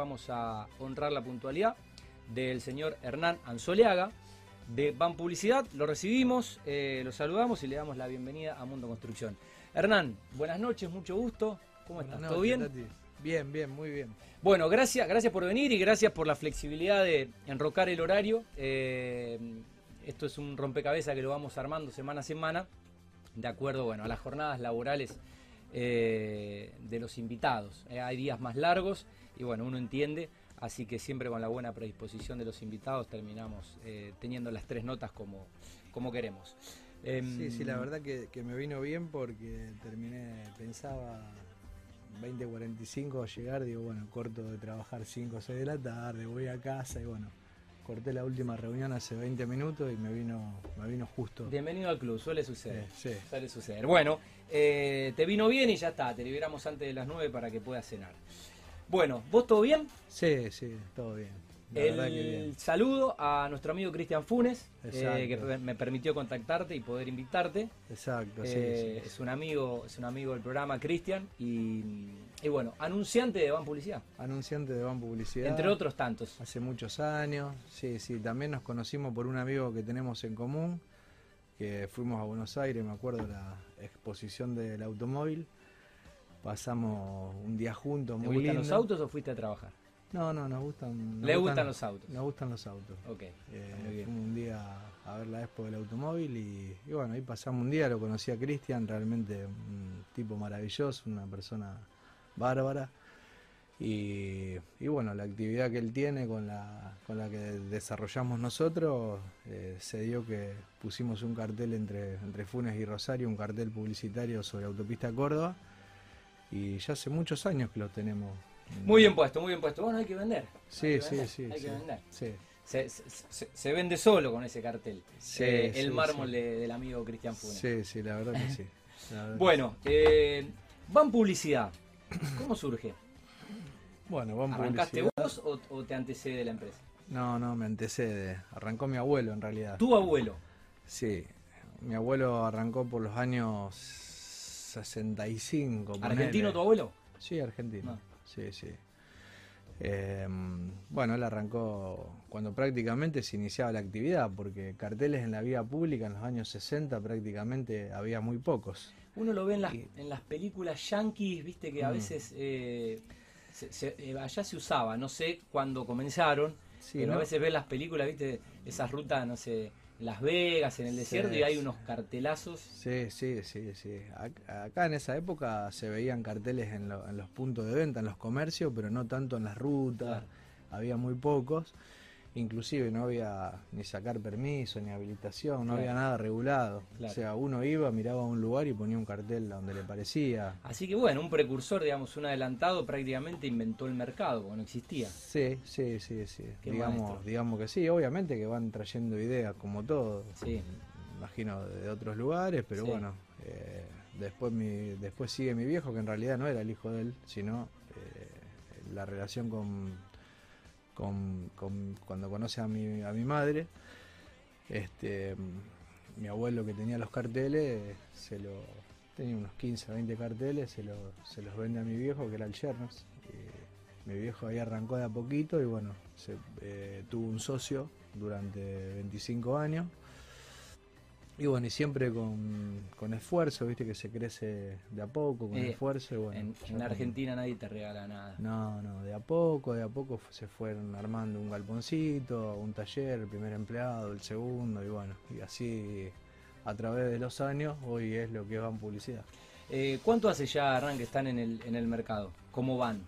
Vamos a honrar la puntualidad del señor Hernán Anzoleaga de Ban Publicidad. Lo recibimos, eh, lo saludamos y le damos la bienvenida a Mundo Construcción. Hernán, buenas noches, mucho gusto. ¿Cómo estás? ¿Todo bien? Bien, bien, muy bien. Bueno, gracias, gracias por venir y gracias por la flexibilidad de enrocar el horario. Eh, esto es un rompecabezas que lo vamos armando semana a semana, de acuerdo bueno, a las jornadas laborales eh, de los invitados. hay días más largos y bueno, uno entiende Así que siempre con la buena predisposición de los invitados terminamos eh, teniendo las tres notas como, como queremos. sí, sí, la em, verdad que, me vino bien porque terminé, pensaba 20.45 llegar, digo, bueno, corto de trabajar 5 o 6 de la tarde, voy a casa y bueno, corté la última reunión hace 20 minutos y me vino, me vino justo. Bienvenido al club, suele suceder. Sí, Suele suceder. Bueno, eh, te vino bien y ya está, te liberamos antes de las 9 para que puedas cenar. Bueno, ¿vos todo bien? Sí, sí, todo bien. el saludo a nuestro amigo Cristian Funes, eh, que me permitió contactarte y poder invitarte. Exacto, eh, sí, Es un amigo, es un amigo del programa Cristian y, bueno, anunciante de Ban Publicidad. Anunciante de Ban Publicidad. Entre otros tantos. Hace muchos años, sí, sí. También nos conocimos por un amigo que tenemos en común, que fuimos a Buenos Aires, me acuerdo, la exposición del automóvil pasamos un día juntos muy ¿Te gustan los autos o fuiste a trabajar? No, no, nos gustan. ¿Le gustan, los autos? Nos gustan los autos. Ok. Eh, fuimos un día a ver la expo del automóvil y, bueno, ahí pasamos un día, lo conocí a Cristian, realmente un tipo maravilloso, una persona bárbara. Y, bueno, la actividad que él tiene con la, con la que desarrollamos nosotros, eh, se dio que pusimos un cartel entre, entre Funes y Rosario, un cartel publicitario sobre Autopista Córdoba y ya hace muchos años que lo tenemos. Muy bien puesto, muy bien puesto. Bueno, hay que vender. Sí, sí, sí. Hay que vender. Se, vende solo con ese cartel. Eh, el mármol del amigo Cristian Funes. Sí, sí, la verdad que sí. bueno, eh, Van Publicidad. ¿Cómo surge? Bueno, Van ¿Arrancaste vos o, te antecede la empresa? No, no, me antecede. Arrancó mi abuelo en realidad. ¿Tu abuelo? Sí. Mi abuelo arrancó por los años 65. ¿Argentino tu abuelo? Sí, argentino. Ah. Sí, sí. Em, bueno, él arrancó cuando prácticamente se iniciaba la actividad, porque carteles en la vía pública en los años 60 prácticamente había muy pocos. Uno lo ve en las, en las películas yankees, viste que a mm. veces eh, eh, allá se usaba, no sé cuándo comenzaron, pero a veces ves las películas, viste, esas rutas, no sé, las Vegas, en el desierto, y hay unos cartelazos. Sí, sí, sí, sí. Acá en esa época se veían carteles en, los puntos de venta, en los comercios, pero no tanto en las rutas, había muy pocos inclusive no había ni sacar permiso, ni habilitación, no había nada regulado. O sea, uno iba, miraba a un lugar y ponía un cartel donde le parecía. Así que bueno, un precursor, digamos, un adelantado prácticamente inventó el mercado, no existía. Sí, sí, sí, sí. digamos, digamos que sí, obviamente que van trayendo ideas como todo. Sí. Imagino de otros lugares, pero bueno, eh, después mi, después sigue mi viejo, que en realidad no era el hijo de él, sino eh, la relación con con, cuando conoce a mi, a mi madre, este, mi abuelo que tenía los carteles, se lo, tenía unos 15, 20 carteles, se, se los vende a mi viejo, que era el Chernos. mi viejo ahí arrancó de a poquito y bueno, se, eh, tuvo un socio durante 25 años y bueno, y siempre con, esfuerzo, viste que se crece de a poco, con eh, esfuerzo. Y bueno, en, Argentina nadie te regala nada. No, no, de a poco, de a poco se fueron armando un galponcito, un taller, el primer empleado, el segundo, y bueno, y así a través de los años, hoy es lo que van publicidad. Eh, ¿Cuánto hace ya, Arran, que están en el, en el mercado? ¿Cómo van?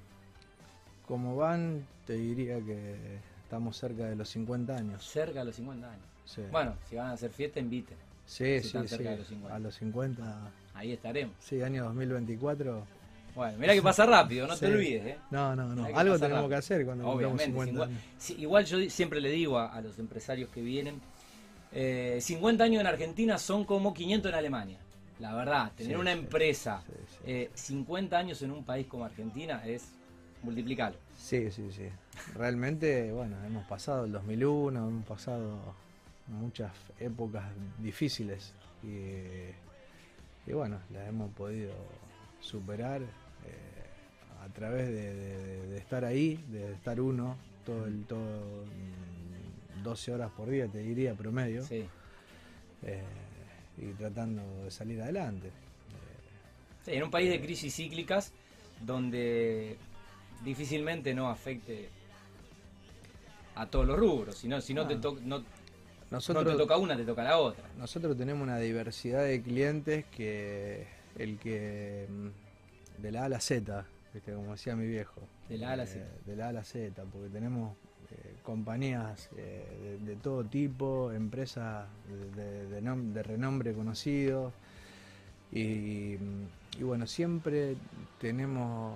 Como van, te diría que estamos cerca de los 50 años. Cerca de los 50 años. Sí. Bueno, si van a hacer fiesta, inviten. Sí, sí, sí. A los 50. Ahí estaremos. Sí, año 2024. Bueno, mira que pasa rápido, no te olvides. ¿eh? No, no, no. Algo tenemos que hacer cuando Obviamente, 50 años. igual yo siempre le digo a, los empresarios que vienen, 50 eh, años en Argentina son como 500 en Alemania. La verdad, tener una empresa 50 eh, años en un país como Argentina es multiplicar. Sí, sí, sí. Realmente, bueno, hemos pasado el 2001, hemos pasado muchas épocas difíciles y, bueno, las hemos podido superar eh, a través de, estar ahí, de estar uno, todo el todo 12 mm, horas por día, te diría, promedio. Sí. Eh, y tratando de salir adelante. en un país de crisis cíclicas, donde difícilmente no afecte a todos los rubros, si no, si no, te, ah. no, nosotros, te toca una, te toca la otra. Nosotros tenemos una diversidad de clientes que el que mm, de la A a la Z, como decía mi viejo. De la A a la Z. Eh, de la A a la Z, porque tenemos eh, compañías eh, de, todo tipo, empresas de, renombre conocido. Y, y, bueno, siempre tenemos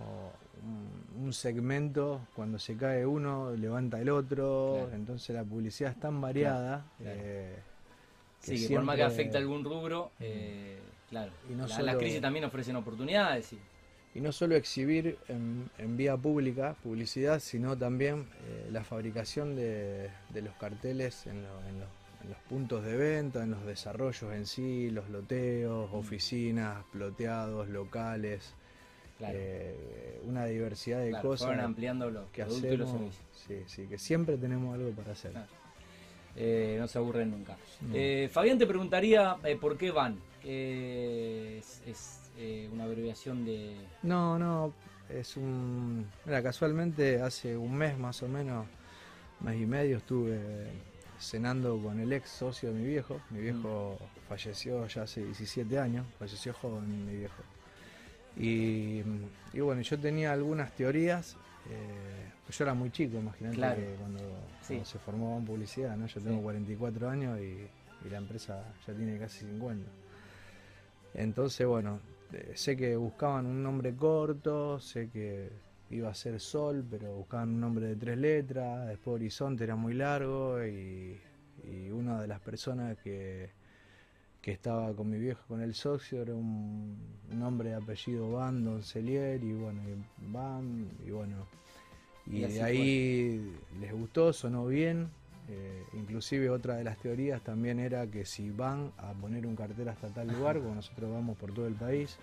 un, segmento, cuando se cae uno, levanta el otro, entonces la publicidad es tan variada. Eh, sí, que por más que afecte algún rubro, eh, claro, y no las crisis también ofrecen oportunidades. Y, no solo exhibir en, vía pública publicidad, sino también eh, la fabricación de, los carteles en, los puntos de venta, en los desarrollos en sí, los loteos, mm. oficinas, ploteados, locales. Eh, una diversidad de cosas. ampliando los que hacemos, Sí, sí, que siempre tenemos algo para hacer. Eh, no se aburren nunca. Eh, Fabián te preguntaría por qué van. es, una abreviación de. No, no, es un. Mira, casualmente hace un mes más o menos, mes y medio, estuve cenando con el ex socio de mi viejo. Mi viejo mm. falleció ya hace 17 años, falleció joven mi viejo. Y, bueno, yo tenía algunas teorías, eh, pues yo era muy chico, imagínate que cuando, se formó en publicidad, ¿no? Yo tengo 44 años y, la empresa ya tiene casi 50. Entonces, bueno, eh, sé que buscaban un nombre corto, sé que iba a ser Sol, pero buscaban un nombre de tres letras, después Horizonte era muy largo y una de las personas que que estaba con mi viejo, con el socio, era un, nombre de apellido Van Doncelier, y bueno, y Van, y bueno, y, de ahí les gustó, sonó bien, eh, inclusive otra de las teorías también era que si van a poner un cartel hasta tal lugar, como nosotros vamos por todo el país,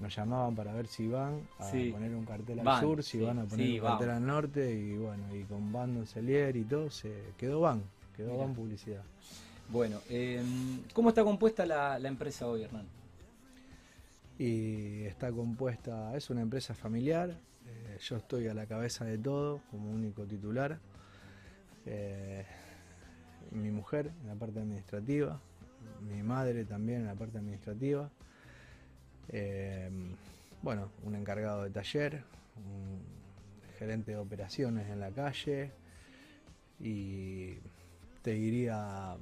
nos llamaban para ver si van a poner un cartel al sur, si van a poner un cartel al norte, y bueno, y con Van Doncelier y todo, se quedó Van, quedó Van Publicidad. Bueno, em, ¿cómo está compuesta la, empresa hoy, Hernán? Y está compuesta, es una empresa familiar, eh, yo estoy a la cabeza de todo como único titular, eh, mi mujer en la parte administrativa, mi madre también en la parte administrativa, em, bueno, un encargado de taller, un gerente de operaciones en la calle y te diría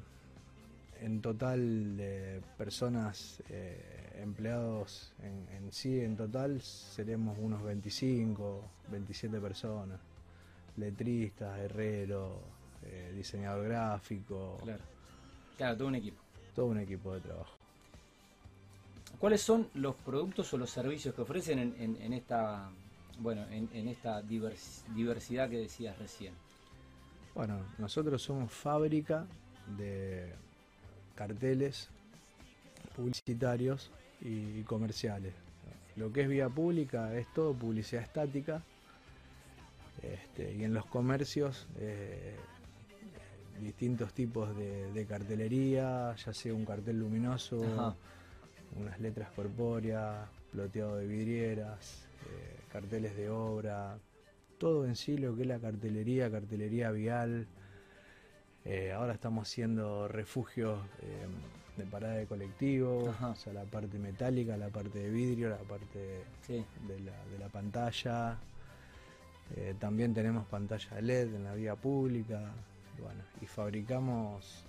en total de personas eh, empleados en, sí, en total seremos unos 25, 27 personas. Letristas, herrero, eh, diseñador gráfico. Claro. claro, todo un equipo. Todo un equipo de trabajo. ¿Cuáles son los productos o los servicios que ofrecen en, esta bueno, en, esta diversidad que decías recién? Bueno, nosotros somos fábrica de carteles publicitarios y comerciales. Lo que es vía pública es todo publicidad estática este, y en los comercios eh, distintos tipos de, cartelería, ya sea un cartel luminoso, unas letras corpóreas, ploteado de vidrieras, eh, carteles de obra, todo en sí lo que es la cartelería, cartelería vial, eh, ahora estamos haciendo refugios eh, de parada de colectivo, o sea, la parte metálica, la parte de vidrio, la parte de, la, pantalla. Eh, también tenemos pantalla LED en la vía pública. Bueno, y fabricamos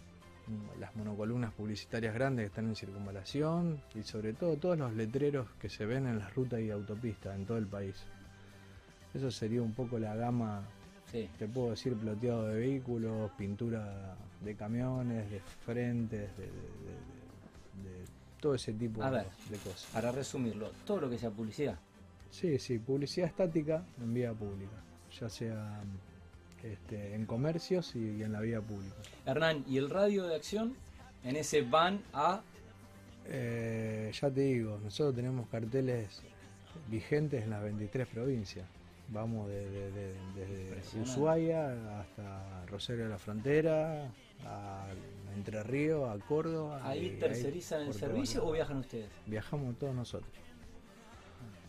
las monocolumnas publicitarias grandes que están en circunvalación y sobre todo todos los letreros que se ven en las rutas y autopistas en todo el país. Eso sería un poco la gama te puedo decir ploteado de vehículos, pintura de camiones, de frentes, de, todo ese tipo de, cosas. Para resumirlo, todo lo que sea publicidad. Sí, sí, publicidad estática en vía pública, ya sea este, en comercios y, en la vía pública. Hernán, ¿y el radio de acción? En ese van a... Eh, ya te digo, nosotros tenemos carteles vigentes en las 23 provincias. Vamos desde Ushuaia hasta Rosario de la Frontera, a Entre Ríos, a Córdoba. ¿Ahí tercerizan el servicio o viajan ustedes? Viajamos todos nosotros.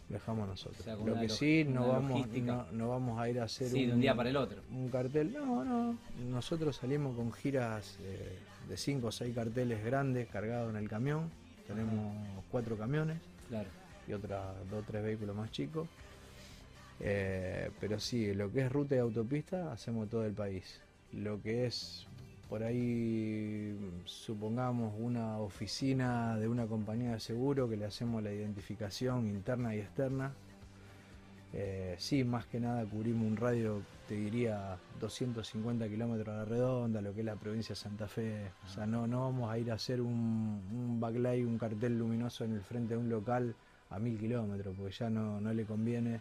Viajamos nosotros. Lo que sí, no vamos, no, vamos a ir a hacer un, de un día para el otro. Un cartel. No, no. Nosotros salimos con giras eh, de 5 o 6 carteles grandes cargados en el camión. Tenemos cuatro camiones. Claro. Y otros dos o tres vehículos más chicos. Eh, pero sí, lo que es ruta y autopista hacemos todo el país. Lo que es por ahí, supongamos, una oficina de una compañía de seguro que le hacemos la identificación interna y externa. Eh, sí, más que nada cubrimos un radio, te diría, 250 kilómetros a la redonda, lo que es la provincia de Santa Fe. O sea, no, no vamos a ir a hacer un, un backlight, un cartel luminoso en el frente de un local a mil kilómetros, porque ya no, no le conviene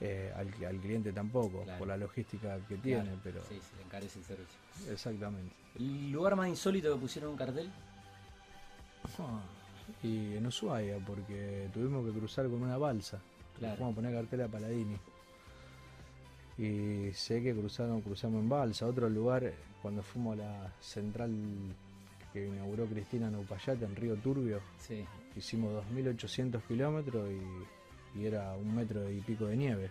eh, al, cliente tampoco, por la logística que tiene. pero Sí, se le encarece el servicio. Exactamente. ¿El lugar más insólito que pusieron un cartel? Ah, y en Ushuaia, porque tuvimos que cruzar con una balsa. Claro. Fuimos a poner cartel a Paladini. Y sé que cruzaron, cruzamos en balsa. Otro lugar, cuando fuimos a la central que inauguró Cristina Neupayate en Río Turbio, sí. hicimos 2.800 kilómetros y y era un metro y pico de nieve.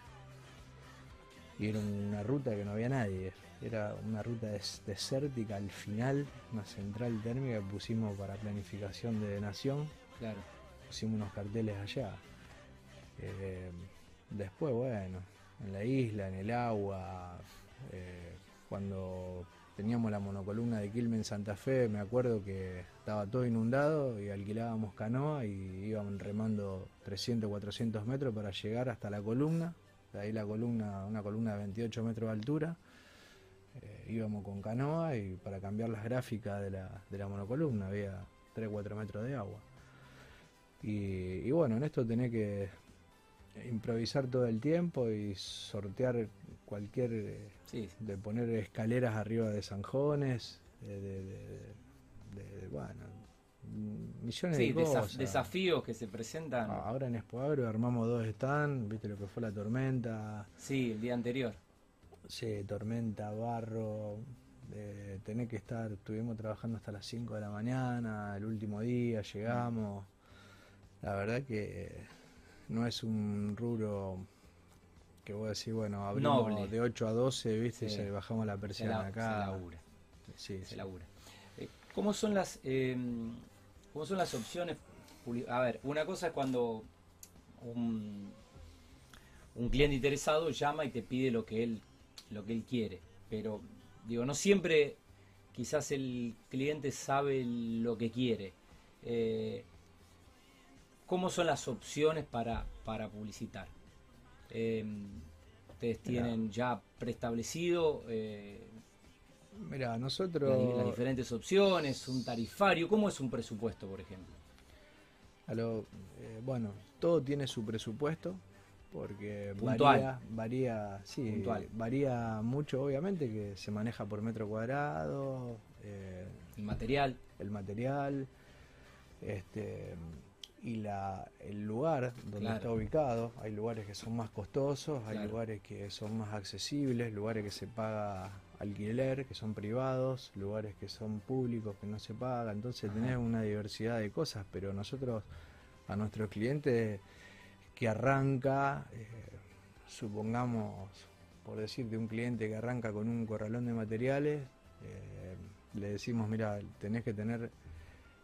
Y era una ruta que no había nadie. Era una ruta desértica al final, una central térmica que pusimos para planificación de nación. Claro. Pusimos unos carteles allá. Eh, después, bueno, en la isla, en el agua, eh, cuando teníamos la monocolumna de Quilmes en Santa Fe, me acuerdo que estaba todo inundado y alquilábamos canoa y íbamos remando 300, 400 metros para llegar hasta la columna. De ahí la columna, una columna de 28 metros de altura. Eh, íbamos con canoa y para cambiar las gráficas de la, de la monocolumna había 3, 4 metros de agua. Y, bueno, en esto tenés que improvisar todo el tiempo y sortear cualquier eh, de poner escaleras arriba de zanjones, de, bueno, millones de cosas. desafíos que se presentan. Ah, ahora en Expoagro armamos dos stands, viste lo que fue la tormenta. Sí, el día anterior. Sí, tormenta, barro, eh, tener que estar, estuvimos trabajando hasta las 5 de la mañana, el último día llegamos. La verdad que no es un rubro que voy a decir, bueno, abrimos de 8 a 12, ¿viste? Y bajamos la persiana acá. Se labura. Sí, se labura. Eh, ¿Cómo son las eh, cómo son las opciones? A ver, una cosa es cuando un, un cliente interesado llama y te pide lo que él lo que él quiere, pero digo, no siempre quizás el cliente sabe lo que quiere. Eh, ¿Cómo son las opciones para, para publicitar? Em, ustedes tienen ya preestablecido eh, Mira, nosotros... Las, diferentes opciones, un tarifario, ¿cómo es un presupuesto, por ejemplo? Eh, bueno, todo tiene su presupuesto, porque varía, varía, sí, varía mucho, obviamente, que se maneja por metro cuadrado. Eh, el material. El material. Este, y la, el lugar donde está ubicado. Hay lugares que son más costosos, hay lugares que son más accesibles, lugares que se paga alquiler, que son privados, lugares que son públicos, que no se paga. Entonces tenés una diversidad de cosas, pero nosotros a nuestros clientes que arranca, eh, supongamos, por decirte, un cliente que arranca con un corralón de materiales, eh, le decimos, mira, tenés que tener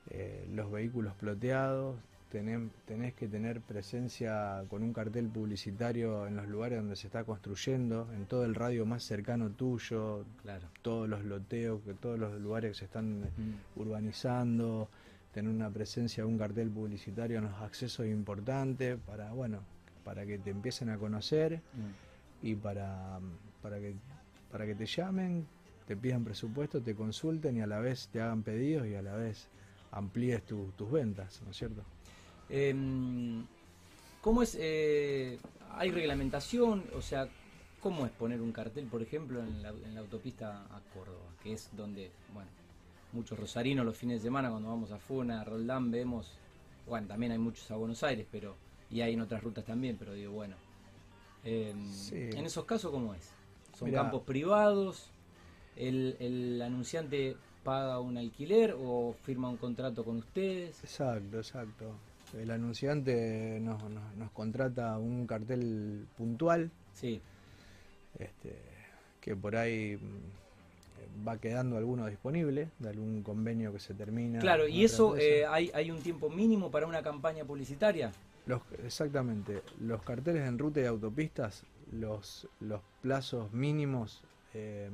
eh, los vehículos ploteados, tenés, que tener presencia con un cartel publicitario en los lugares donde se está construyendo, en todo el radio más cercano tuyo, claro. todos los loteos, que todos los lugares que se están mm. urbanizando, tener una presencia de un cartel publicitario en los accesos importantes para, bueno, para que te empiecen a conocer mm. y para, para, que, para que te llamen, te pidan presupuesto, te consulten y a la vez te hagan pedidos y a la vez amplíes tus ventas, ¿no es cierto? Em, ¿Cómo es? Eh, ¿Hay reglamentación? O sea, ¿cómo es poner un cartel, por ejemplo, en la, autopista a Córdoba? Que es donde, bueno, muchos rosarinos los fines de semana cuando vamos a Funa, a Roldán, vemos, bueno, también hay muchos a Buenos Aires, pero y hay en otras rutas también, pero digo, bueno. en esos casos, ¿cómo es? ¿Son campos privados? El, ¿El anunciante paga un alquiler o firma un contrato con ustedes? Exacto, exacto. El anunciante nos, nos, contrata un cartel puntual. Sí. Este, que por ahí mm, va quedando alguno disponible, de algún convenio que se termina. Claro, y eso, eh, hay, ¿hay un tiempo mínimo para una campaña publicitaria? Los, exactamente, los carteles en ruta y autopistas, los, los plazos mínimos, eh,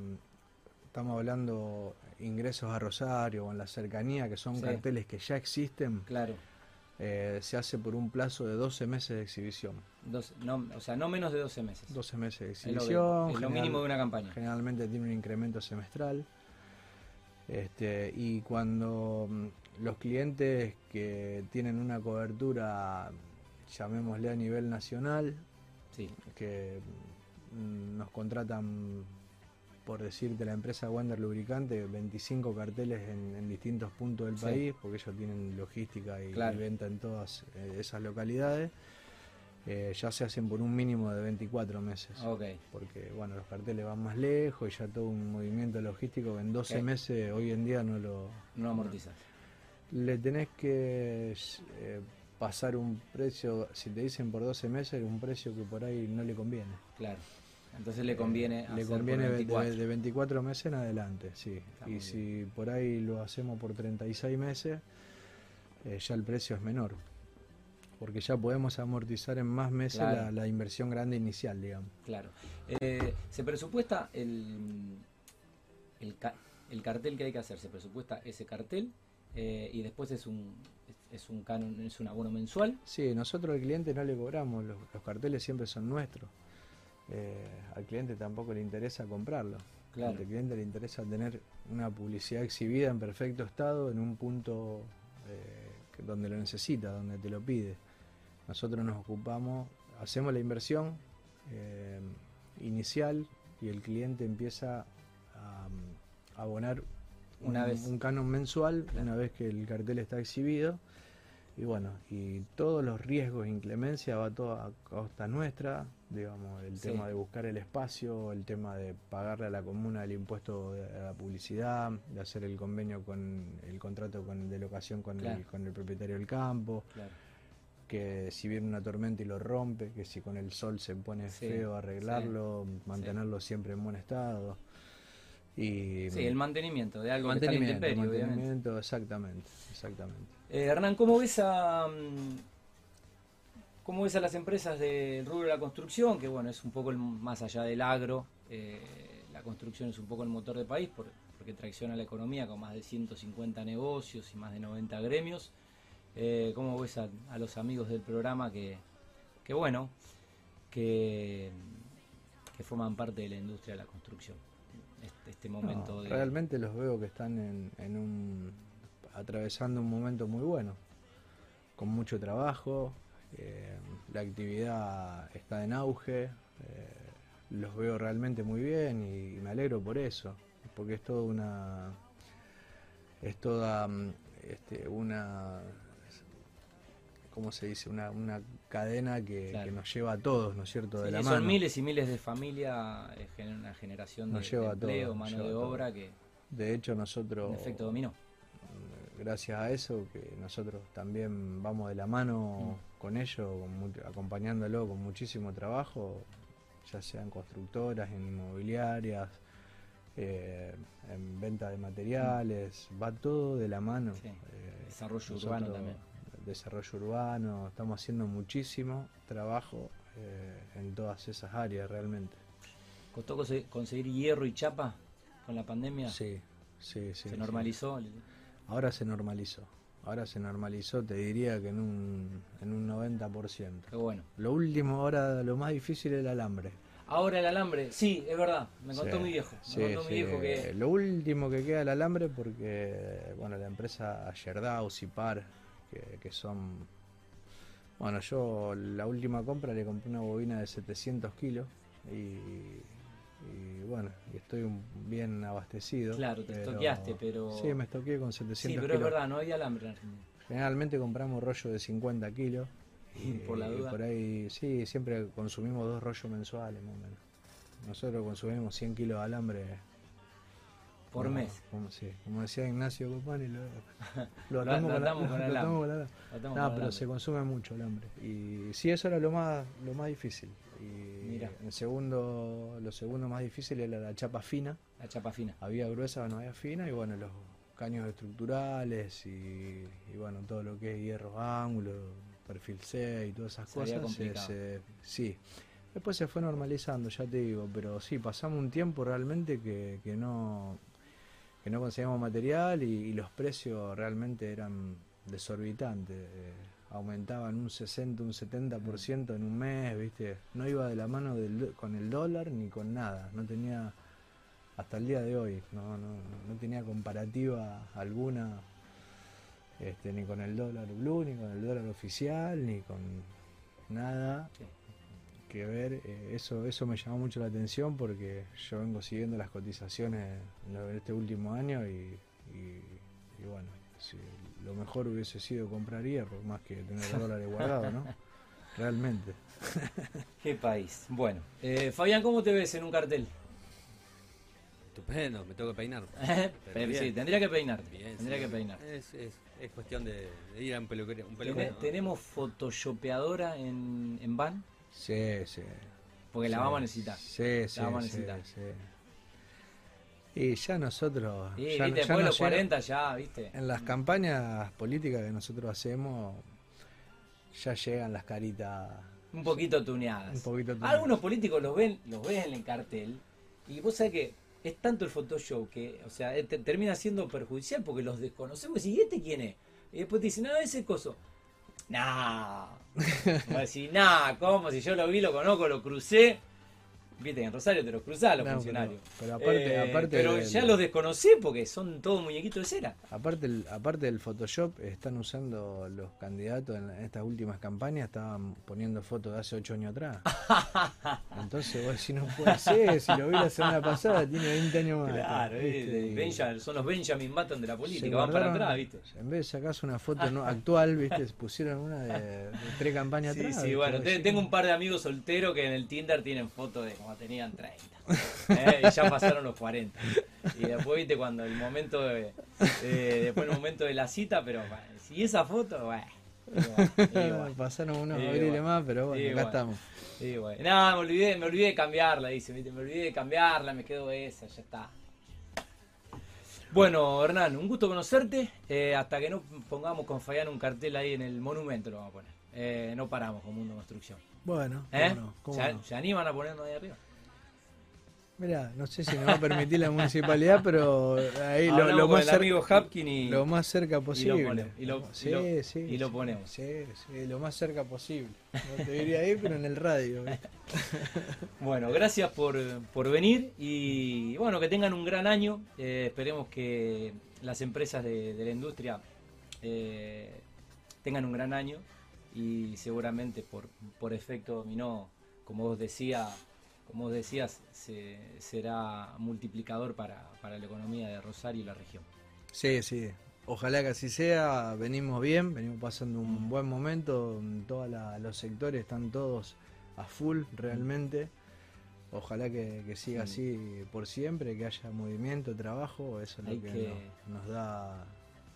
estamos hablando ingresos a Rosario o en la cercanía, que son carteles que ya existen. Claro eh, se hace por un plazo de 12 meses de exhibición. o sea, no menos de 12 meses. 12 meses de exhibición. Es lo, mínimo de una campaña. Generalmente tiene un incremento semestral. Este, y cuando mm, los clientes que tienen una cobertura, llamémosle a nivel nacional, que mm, nos contratan por decirte, la empresa Wander Lubricante, 25 carteles en, distintos puntos del país, porque ellos tienen logística y, venta en todas eh, esas localidades. Eh, ya se hacen por un mínimo de 24 meses. Porque bueno, los carteles van más lejos y ya todo un movimiento logístico que en 12 meses hoy en día no lo... No amortizas. Le tenés que eh, pasar un precio, si te dicen por 12 meses, un precio que por ahí no le conviene. Claro. Entonces le conviene Le conviene De, 24 meses en adelante, sí. y si por ahí lo hacemos por 36 meses, eh, ya el precio es menor. Porque ya podemos amortizar en más meses la, inversión grande inicial, digamos. Claro. Eh, se presupuesta el, el, cartel que hay que hacer, se presupuesta ese cartel eh, y después es un, es un canon, es un abono mensual. Sí, nosotros al cliente no le cobramos, los carteles siempre son nuestros. Eh, al cliente tampoco le interesa comprarlo. Al cliente le interesa tener una publicidad exhibida en perfecto estado en un punto eh, donde lo necesita, donde te lo pide. Nosotros nos ocupamos, hacemos la inversión eh, inicial y el cliente empieza a, abonar una un, vez. un canon mensual una vez que el cartel está exhibido y bueno, y todos los riesgos e inclemencia va todo a costa nuestra, digamos, el tema de buscar el espacio, el tema de pagarle a la comuna el impuesto de la publicidad, de hacer el convenio con el contrato con, de locación con, el, con el propietario del campo, que si viene una tormenta y lo rompe, que si con el sol se pone feo arreglarlo, mantenerlo siempre en buen estado. Y, sí, el mantenimiento de algo mantenimiento, que está en mantenimiento, exactamente, exactamente. Eh, Hernán, ¿cómo ves a mm, cómo ves a las empresas del rubro de la construcción? Que bueno, es un poco más allá del agro, eh, la construcción es un poco el motor del país porque tracciona la economía con más de 150 negocios y más de 90 gremios. Eh, ¿Cómo ves a, los amigos del programa que, que bueno, que, que forman parte de la industria de la construcción? Este, este momento Realmente los veo que están en, un atravesando un momento muy bueno, con mucho trabajo, eh, la actividad está en auge, eh, los veo realmente muy bien y, me alegro por eso, porque es toda una es toda mm, este, una ¿cómo se dice? Una, una cadena que, nos lleva a todos, ¿no es cierto? De la son miles y miles de familias, es una generación de, empleo, mano de obra que... De hecho nosotros... efecto dominó. Gracias a eso, que nosotros también vamos de la mano mm. con ellos, acompañándolo con muchísimo trabajo, ya sean constructoras, en inmobiliarias, eh, en venta de materiales, va todo de la mano. Eh, desarrollo urbano también desarrollo urbano, estamos haciendo muchísimo trabajo eh, en todas esas áreas realmente. ¿Costó conseguir hierro y chapa con la pandemia? Sí, sí, sí. ¿Se normalizó? Ahora se normalizó. Ahora se normalizó, te diría que en un, en un 90%. Qué bueno. Lo último, ahora lo más difícil es el alambre. Ahora el alambre, sí, es verdad, me contó mi viejo. Me contó mi viejo que... Lo último que queda el alambre porque, bueno, la empresa Yerdau, Cipar, que, son... Bueno, yo la última compra le compré una bobina de 700 kilos y, bueno, estoy bien abastecido. Claro, te estoqueaste, pero... Sí, me estoqué con 700 kilos. Sí, pero es verdad, no hay alambre en Generalmente compramos rollo de 50 kilos Y, por la duda. por ahí, sí, siempre consumimos dos rollos mensuales más o menos. Nosotros consumimos 100 kilos de alambre por mes. Como, sí, como decía Ignacio Copani, lo, lo atamos con, la, No, pero se consume mucho el hambre. Y sí, eso era lo más, lo más difícil. Y Mira. el segundo, lo segundo más difícil era la chapa fina. La chapa fina. Había gruesa, no había fina, y bueno, los caños estructurales y, bueno, todo lo que es hierro ángulo, perfil C y todas esas cosas. Se, sí. Después se fue normalizando, ya te digo, pero sí, pasamos un tiempo realmente que, que no que no conseguíamos material y, los precios realmente eran desorbitantes. Eh, aumentaban un 60, un 70% en un mes, ¿viste? No iba de la mano del, con el dólar ni con nada. No tenía, hasta el día de hoy, no, no, no tenía comparativa alguna este, ni con el dólar blue, ni con el dólar oficial, ni con nada que ver. Eh, eso, eso me llamó mucho la atención porque yo vengo siguiendo las cotizaciones en este último año y, bueno, si lo mejor hubiese sido compraría por más que tener dólares guardados, ¿no? Realmente. Qué país. Bueno, eh, Fabián, ¿cómo te ves en un cartel? Estupendo, me tengo que peinar. sí, tendría que peinar. tendría que peinar. Es, es, es cuestión de, ir a un peluquería. ¿Tenemos photoshopeadora en, en van? Sí, sí. Porque la vamos a necesitar. Sí, sí. La vamos a necesitar. Sí, Y ya nosotros. Y ya, después de los 40 ya, ¿viste? En las campañas políticas que nosotros hacemos, ya llegan las caritas. Un poquito tuneadas. Un poquito tuneadas. Algunos políticos los ven, los ven en el cartel. Y vos sabés que es tanto el Photoshop que, o sea, termina siendo perjudicial porque los desconocemos. ¿Y este quién es? Y después te dicen, no, ese coso. Nah. Va a decir, nah, ¿cómo? Si yo lo vi, lo conozco, lo crucé. Viste, en Rosario te los cruzás los funcionarios. Pero, aparte, eh, aparte pero ya los desconocí porque son todos muñequitos de cera. Aparte, aparte del Photoshop, están usando los candidatos en, estas últimas campañas, estaban poniendo fotos de hace 8 años atrás. Entonces vos si no puede ser, si lo vi la semana pasada, tiene 20 años más. Claro, son los Benjamin Button de la política, van para atrás, ¿viste? En vez de sacarse una foto no, actual, ¿viste? Pusieron una de, tres campañas atrás. Sí, sí, bueno, tengo un par de amigos solteros que en el Tinder tienen fotos de tenían 30. ¿eh? Y ya pasaron los 40. Y después, viste, cuando el momento de, después el momento de la cita, pero si esa foto, bueno. Pasaron unos abriles más, pero bueno, acá estamos. No, me olvidé, me olvidé de cambiarla, dice, ¿viste? me olvidé de cambiarla, me quedo esa, ya está. Bueno, Hernán, un gusto conocerte. Eh, hasta que no pongamos con Fayán un cartel ahí en el monumento, lo vamos a poner. Eh, no paramos con Mundo Construcción. Bueno, ¿Eh? ¿Se, ¿Se, animan a ponerlo ahí arriba? Mira, no sé si nos va a permitir la municipalidad, pero ahí lo, más cerca, amigo Hapkin lo más cerca posible. Y lo, sí, sí, y lo ponemos. Sí, lo más cerca posible. No te diría ahí, pero en el radio. bueno, gracias por, venir y bueno, que tengan un gran año. Eh, esperemos que las empresas de, la industria eh, tengan un gran año y seguramente por, por efecto dominó, como vos decía, como decías, será multiplicador para, la economía de Rosario y la región. Sí, sí. Ojalá que así sea. Venimos bien, venimos pasando un mm. buen momento. Todos los sectores están todos a full realmente. Ojalá que, siga así por siempre, que haya movimiento, trabajo. Eso es lo que, Nos, da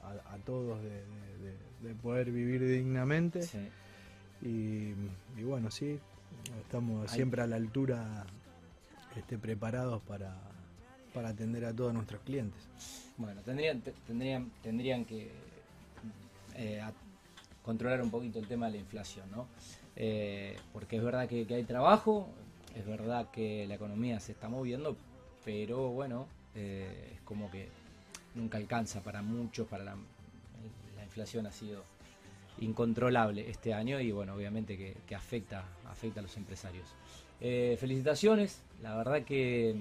a, todos de, poder vivir dignamente. Y, y bueno, sí, Estamos siempre a la altura, este, preparados para, para atender a todos nuestros clientes. Bueno, tendrían, tendrían, tendrían que eh, controlar un poquito el tema de la inflación, ¿no? Eh, porque es verdad que, hay trabajo, es verdad que la economía se está moviendo, pero bueno, eh, es como que nunca alcanza para muchos, para la, la inflación ha sido incontrolable este año y bueno, obviamente que, afecta, afecta a los empresarios. Eh, felicitaciones, la verdad que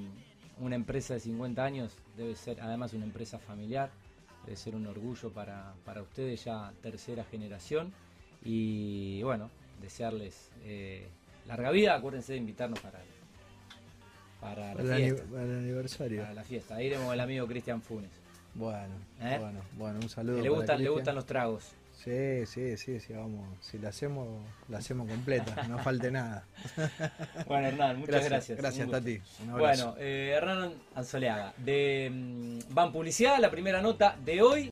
una empresa de 50 años debe ser además una empresa familiar, debe ser un orgullo para, ustedes ya tercera generación y bueno, desearles eh, larga vida, acuérdense de invitarnos para, para, la fiesta, el aniversario. Para la fiesta, ahí iremos el amigo Cristian Funes. Bueno, ¿Eh? bueno, bueno, un saludo. Le gustan, le gustan los tragos. Sí, sí, sí, sí, vamos. Si la hacemos, la hacemos completa, no falte nada. Bueno, Hernán, muchas gracias. Gracias, Tati. Bueno, eh, Hernán Anzoleaga, de Van mm, Publicidad, la primera nota de hoy.